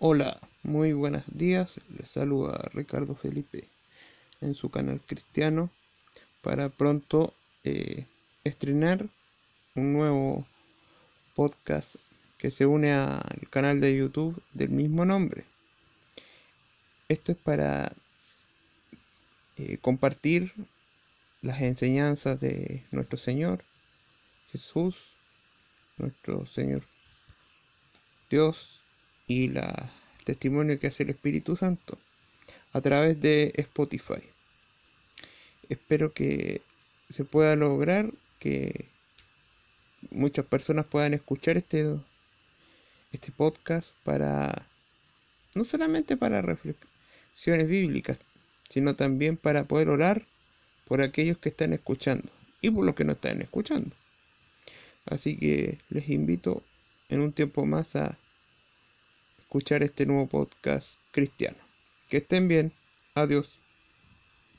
Hola, muy buenos días. Les saluda Ricardo Felipe en su canal cristiano para pronto eh, estrenar un nuevo podcast que se une al canal de YouTube del mismo nombre. Esto es para eh, compartir las enseñanzas de nuestro Señor Jesús, nuestro Señor Dios y la testimonio que hace el Espíritu Santo a través de Spotify. Espero que se pueda lograr que muchas personas puedan escuchar este este podcast para no solamente para reflexiones bíblicas, sino también para poder orar por aquellos que están escuchando y por los que no están escuchando. Así que les invito en un tiempo más a escuchar este nuevo podcast cristiano. Que estén bien. Adiós.